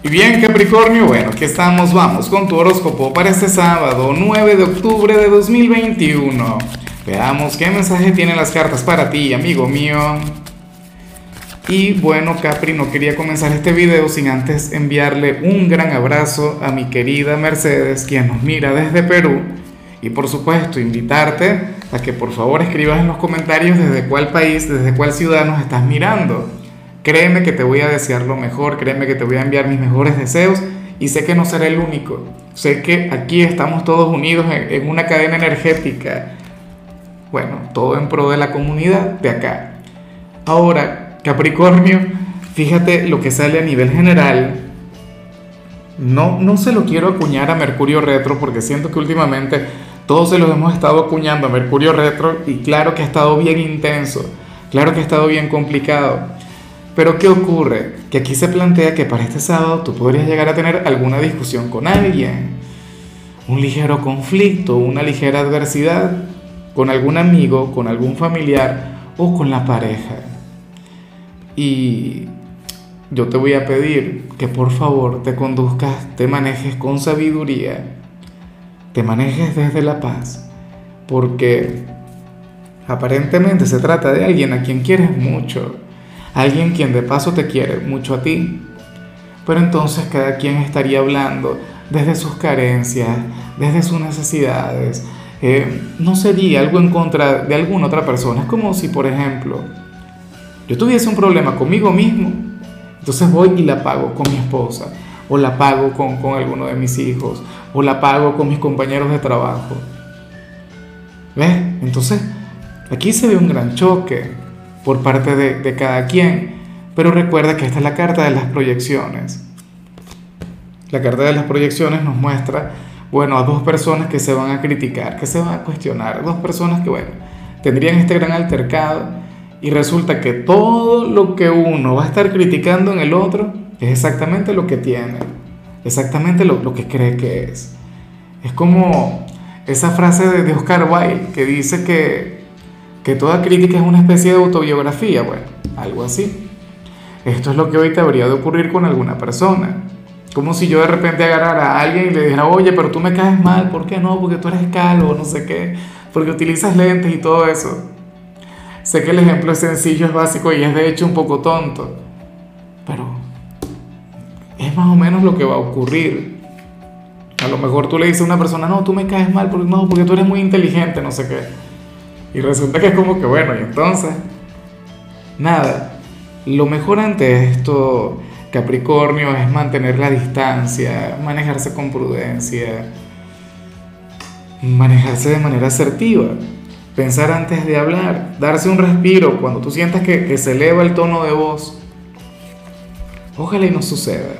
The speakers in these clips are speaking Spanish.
Y bien Capricornio, bueno, aquí estamos, vamos con tu horóscopo para este sábado 9 de octubre de 2021. Veamos qué mensaje tienen las cartas para ti, amigo mío. Y bueno, Capri, no quería comenzar este video sin antes enviarle un gran abrazo a mi querida Mercedes, quien nos mira desde Perú. Y por supuesto, invitarte a que por favor escribas en los comentarios desde cuál país, desde cuál ciudad nos estás mirando. Créeme que te voy a desear lo mejor, créeme que te voy a enviar mis mejores deseos y sé que no seré el único. Sé que aquí estamos todos unidos en, una cadena energética. Bueno, todo en pro de la comunidad de acá. Ahora, Capricornio, fíjate lo que sale a nivel general. No, no se lo quiero acuñar a Mercurio Retro porque siento que últimamente todos se los hemos estado acuñando a Mercurio Retro y claro que ha estado bien intenso, claro que ha estado bien complicado. Pero ¿qué ocurre? Que aquí se plantea que para este sábado tú podrías llegar a tener alguna discusión con alguien, un ligero conflicto, una ligera adversidad con algún amigo, con algún familiar o con la pareja. Y yo te voy a pedir que por favor te conduzcas, te manejes con sabiduría, te manejes desde la paz, porque aparentemente se trata de alguien a quien quieres mucho alguien quien de paso te quiere mucho a ti. Pero entonces cada quien estaría hablando desde sus carencias, desde sus necesidades. Eh, no sería algo en contra de alguna otra persona. Es como si, por ejemplo, yo tuviese un problema conmigo mismo, entonces voy y la pago con mi esposa, o la pago con, con alguno de mis hijos, o la pago con mis compañeros de trabajo. ¿Ves? Entonces, aquí se ve un gran choque por parte de, cada quien. Pero recuerda que esta es la carta de las proyecciones. La carta de las proyecciones nos muestra, bueno, a dos personas que se van a criticar, que se van a cuestionar, dos personas que, bueno, tendrían este gran altercado y resulta que todo lo que uno va a estar criticando en el otro es exactamente lo que tiene, exactamente lo, lo que cree que es. Es como esa frase de, de Oscar Wilde que dice que que toda crítica es una especie de autobiografía, bueno, algo así. Esto es lo que hoy te habría de ocurrir con alguna persona. Como si yo de repente agarrara a alguien y le dijera, oye, pero tú me caes mal, ¿por qué no? Porque tú eres calvo, no sé qué, porque utilizas lentes y todo eso. Sé que el ejemplo es sencillo, es básico y es de hecho un poco tonto, pero es más o menos lo que va a ocurrir. A lo mejor tú le dices a una persona, no, tú me caes mal, porque, no, porque tú eres muy inteligente, no sé qué. Y resulta que es como que bueno, y entonces, nada, lo mejor ante esto, Capricornio, es mantener la distancia, manejarse con prudencia, manejarse de manera asertiva, pensar antes de hablar, darse un respiro cuando tú sientas que, que se eleva el tono de voz. Ojalá y no suceda.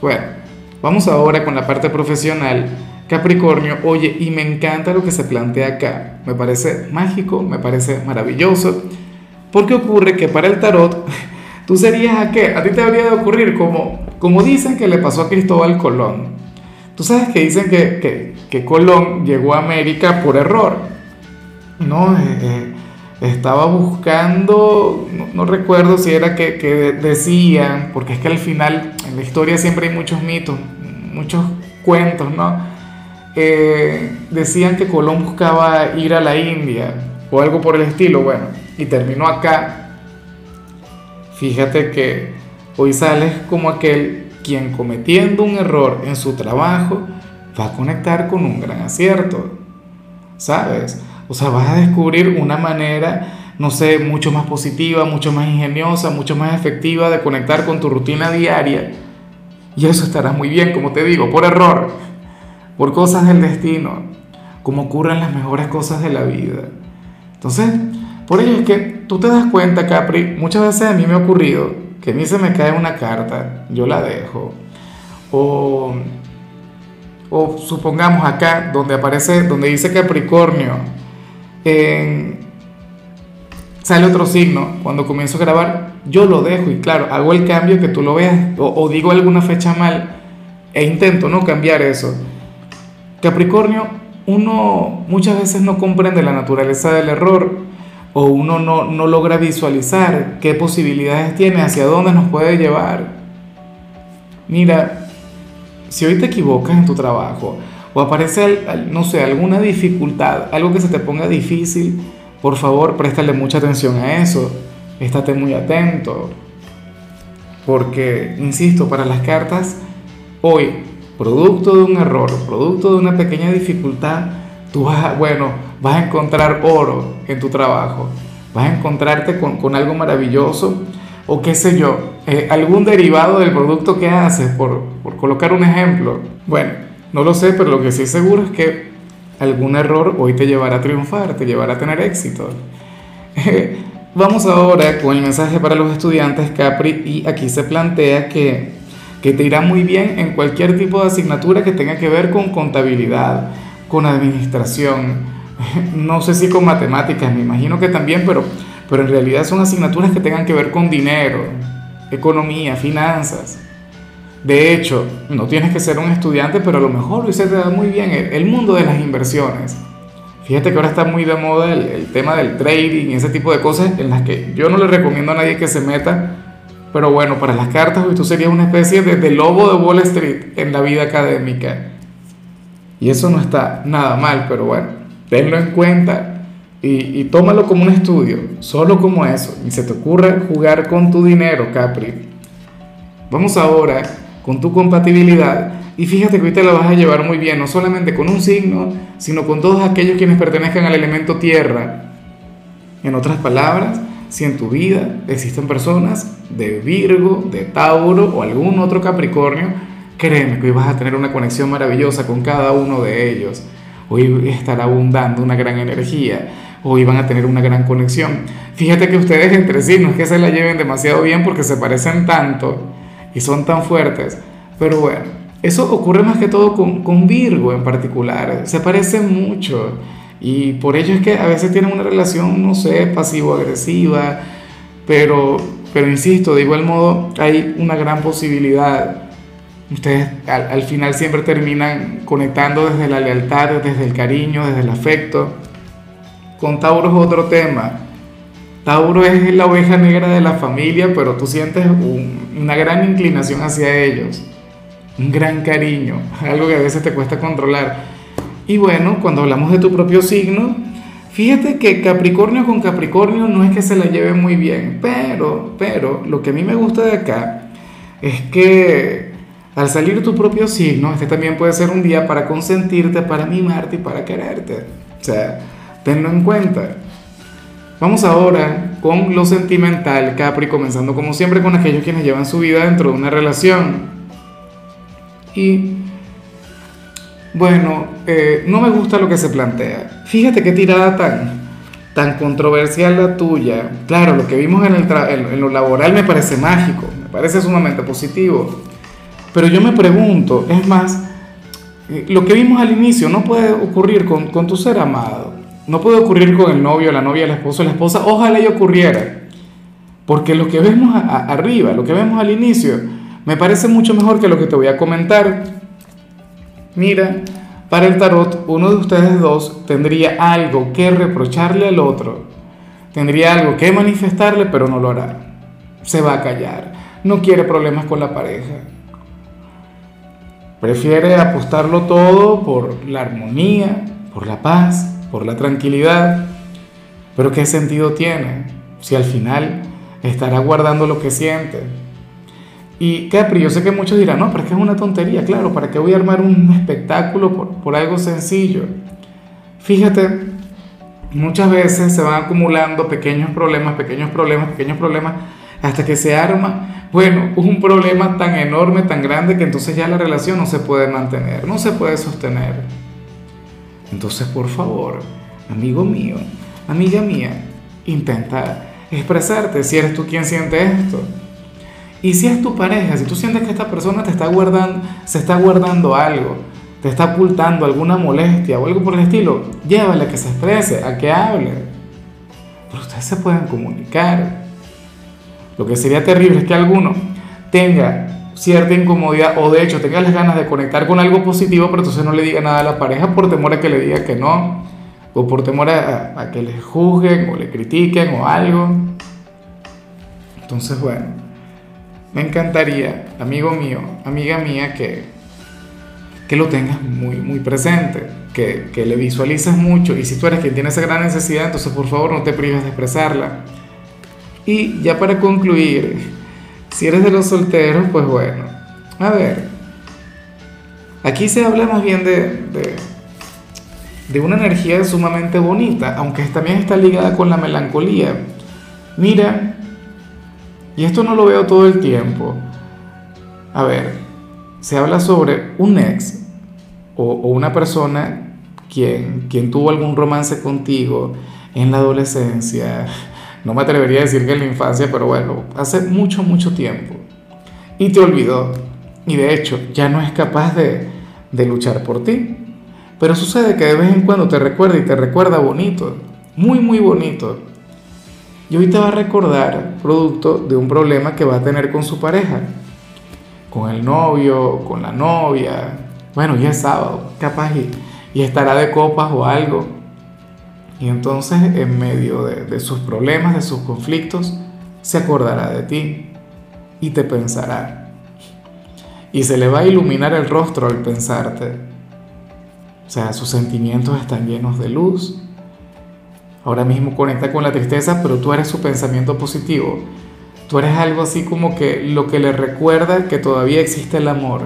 Bueno, vamos ahora con la parte profesional Capricornio, oye, y me encanta lo que se plantea acá. Me parece mágico, me parece maravilloso. Porque ocurre que para el tarot, tú serías a qué? A ti te habría de ocurrir como, como dicen que le pasó a Cristóbal Colón. Tú sabes que dicen que, que, Colón llegó a América por error. No, eh, eh, estaba buscando, no, recuerdo si era que, que decían, porque es que al final en la historia siempre hay muchos mitos, muchos cuentos, ¿no? Eh, decían que Colón buscaba ir a la India o algo por el estilo, bueno, y terminó acá. Fíjate que hoy sales como aquel quien cometiendo un error en su trabajo va a conectar con un gran acierto, ¿sabes? O sea, vas a descubrir una manera, no sé, mucho más positiva, mucho más ingeniosa, mucho más efectiva de conectar con tu rutina diaria. Y eso estará muy bien, como te digo, por error por cosas del destino, como ocurren las mejores cosas de la vida. Entonces, por ello es que tú te das cuenta, Capri, muchas veces a mí me ha ocurrido que a mí se me cae una carta, yo la dejo. O, o supongamos acá, donde aparece, donde dice Capricornio, sale otro signo, cuando comienzo a grabar, yo lo dejo y claro, hago el cambio que tú lo veas, o digo alguna fecha mal, e intento no cambiar eso. Capricornio, uno muchas veces no comprende la naturaleza del error o uno no, no logra visualizar qué posibilidades tiene, hacia dónde nos puede llevar. Mira, si hoy te equivocas en tu trabajo o aparece, no sé, alguna dificultad, algo que se te ponga difícil, por favor, préstale mucha atención a eso. Estate muy atento. Porque, insisto, para las cartas, hoy, producto de un error, producto de una pequeña dificultad, tú vas a, bueno, vas a encontrar oro en tu trabajo. Vas a encontrarte con, con algo maravilloso o qué sé yo, eh, algún derivado del producto que haces, por, por colocar un ejemplo. Bueno, no lo sé, pero lo que sí seguro es que algún error hoy te llevará a triunfar, te llevará a tener éxito. Vamos ahora con el mensaje para los estudiantes Capri y aquí se plantea que, que te irá muy bien en cualquier tipo de asignatura que tenga que ver con contabilidad, con administración, no sé si con matemáticas, me imagino que también, pero pero en realidad son asignaturas que tengan que ver con dinero, economía, finanzas. De hecho, no tienes que ser un estudiante, pero a lo mejor se te da muy bien el, mundo de las inversiones. Fíjate que ahora está muy de moda el, tema del trading y ese tipo de cosas en las que yo no le recomiendo a nadie que se meta. Pero bueno, para las cartas tú serías una especie de, de lobo de Wall Street en la vida académica. Y eso no está nada mal, pero bueno, tenlo en cuenta y, tómalo como un estudio, solo como eso. Y se te ocurre jugar con tu dinero, Capri. Vamos ahora con tu compatibilidad. Y fíjate que hoy te la vas a llevar muy bien, no solamente con un signo, sino con todos aquellos quienes pertenezcan al elemento tierra. En otras palabras, si en tu vida existen personas de Virgo, de Tauro o algún otro Capricornio, créeme que hoy vas a tener una conexión maravillosa con cada uno de ellos. Hoy estará abundando una gran energía hoy van a tener una gran conexión. Fíjate que ustedes entre sí no es que se la lleven demasiado bien porque se parecen tanto y son tan fuertes, pero bueno, eso ocurre más que todo con, con Virgo en particular, se parecen mucho y por ello es que a veces tienen una relación, no sé, pasivo-agresiva, pero, pero insisto, de igual modo hay una gran posibilidad. Ustedes al, al final siempre terminan conectando desde la lealtad, desde el cariño, desde el afecto. Con Tauro es otro tema. Tauro es la oveja negra de la familia, pero tú sientes una gran inclinación hacia ellos, un gran cariño, algo que a veces te cuesta controlar. Y bueno, cuando hablamos de tu propio signo, fíjate que Capricornio con Capricornio no es que se la lleve muy bien, pero, pero lo que a mí me gusta de acá es que al salir tu propio signo, este también puede ser un día para consentirte, para mimarte y para quererte. O sea, Tenlo en cuenta. Vamos ahora con lo sentimental, Capri, comenzando como siempre con aquellos quienes llevan su vida dentro de una relación. Y bueno, eh, no me gusta lo que se plantea. Fíjate qué tirada tan, tan controversial la tuya. Claro, lo que vimos en, el en, lo laboral me parece mágico, me parece sumamente positivo. Pero yo me pregunto, es más, eh, lo que vimos al inicio no puede ocurrir con, tu ser amado. No puede ocurrir con el novio, la novia, el esposo, la esposa. Ojalá y ocurriera. Porque lo que vemos arriba, lo que vemos al inicio, me parece mucho mejor que lo que te voy a comentar. Mira, para el tarot, uno de ustedes dos tendría algo que reprocharle al otro. Tendría algo que manifestarle, pero no lo hará. Se va a callar. No quiere problemas con la pareja. Prefiere apostarlo todo por la armonía, por la paz, por la tranquilidad. Pero ¿qué sentido tiene si al final estará guardando lo que siente? Y Capri, yo sé que muchos dirán, no, pero es que es una tontería, claro, ¿para qué voy a armar un espectáculo por, por algo sencillo? Fíjate, muchas veces se van acumulando pequeños problemas, pequeños problemas, pequeños problemas, hasta que se arma, bueno, un problema tan enorme, tan grande, que entonces ya la relación no se puede mantener, no se puede sostener. Entonces, por favor, amigo mío, amiga mía, intenta expresarte si eres tú quien siente esto. Y si es tu pareja, si tú sientes que esta persona te está guardando, se está guardando algo, te está ocultando alguna molestia o algo por el estilo, llévale a que se exprese, a que hable. Pero ustedes se pueden comunicar. Lo que sería terrible es que alguno tenga cierta incomodidad o de hecho tenga las ganas de conectar con algo positivo, pero entonces no le diga nada a la pareja por temor a que le diga que no, o por temor a, que le juzguen o le critiquen o algo. Entonces, bueno, me encantaría, amigo mío, amiga mía, que, que lo tengas muy, muy presente, que, que le visualices mucho y si tú eres quien tiene esa gran necesidad, entonces por favor no te prives de expresarla. Y ya para concluir, si eres de los solteros, pues bueno, a ver, aquí se habla más bien de, de, de una energía sumamente bonita, aunque también está ligada con la melancolía. Mira, y esto no lo veo todo el tiempo. A ver, se habla sobre un ex o, una persona quien, quien tuvo algún romance contigo en la adolescencia, no me atrevería a decir que en la infancia, pero bueno, hace mucho, mucho tiempo. Y te olvidó. Y de hecho, ya no es capaz de, de luchar por ti. Pero sucede que de vez en cuando te recuerda y te recuerda bonito. Muy, muy bonito. Y hoy te va a recordar producto de un problema que va a tener con su pareja. Con el novio, con la novia. Bueno, ya es sábado, capaz y, y estará de copas o algo y entonces en medio de, sus problemas, de sus conflictos, se acordará de ti y te pensará. Y se le va a iluminar el rostro al pensarte. O sea, sus sentimientos están llenos de luz. Ahora mismo conecta con la tristeza, pero tú eres su pensamiento positivo. Tú eres algo así como que lo que le recuerda que todavía existe el amor,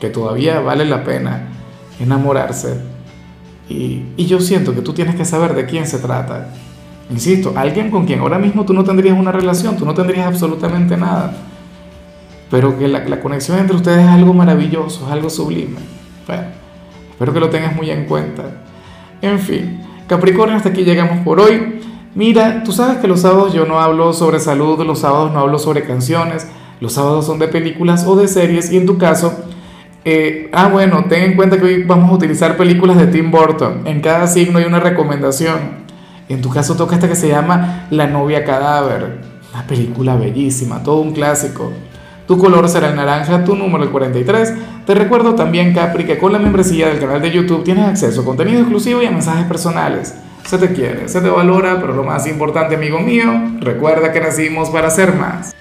que todavía vale la pena enamorarse y, yo siento que tú tienes que saber de quién se trata. Insisto, alguien con quien ahora mismo tú no tendrías una relación, tú no tendrías absolutamente nada. Pero que la, conexión entre ustedes es algo maravilloso, es algo sublime. Bueno, espero que lo tengas muy en cuenta. En fin, Capricornio, hasta aquí llegamos por hoy. Mira, tú sabes que los sábados yo no hablo sobre salud, los sábados no hablo sobre canciones, los sábados son de películas o de series y en tu caso eh, ah, bueno, ten en cuenta que hoy vamos a utilizar películas de Tim Burton. En cada signo hay una recomendación. En tu caso toca esta que se llama La novia cadáver. Una película bellísima, todo un clásico. Tu color será el naranja, tu número el 43. Te recuerdo también, Capri, que con la membresía del canal de YouTube tienes acceso a contenido exclusivo y a mensajes personales. Se te quiere, se te valora, pero lo más importante, amigo mío, recuerda que nacimos para ser más.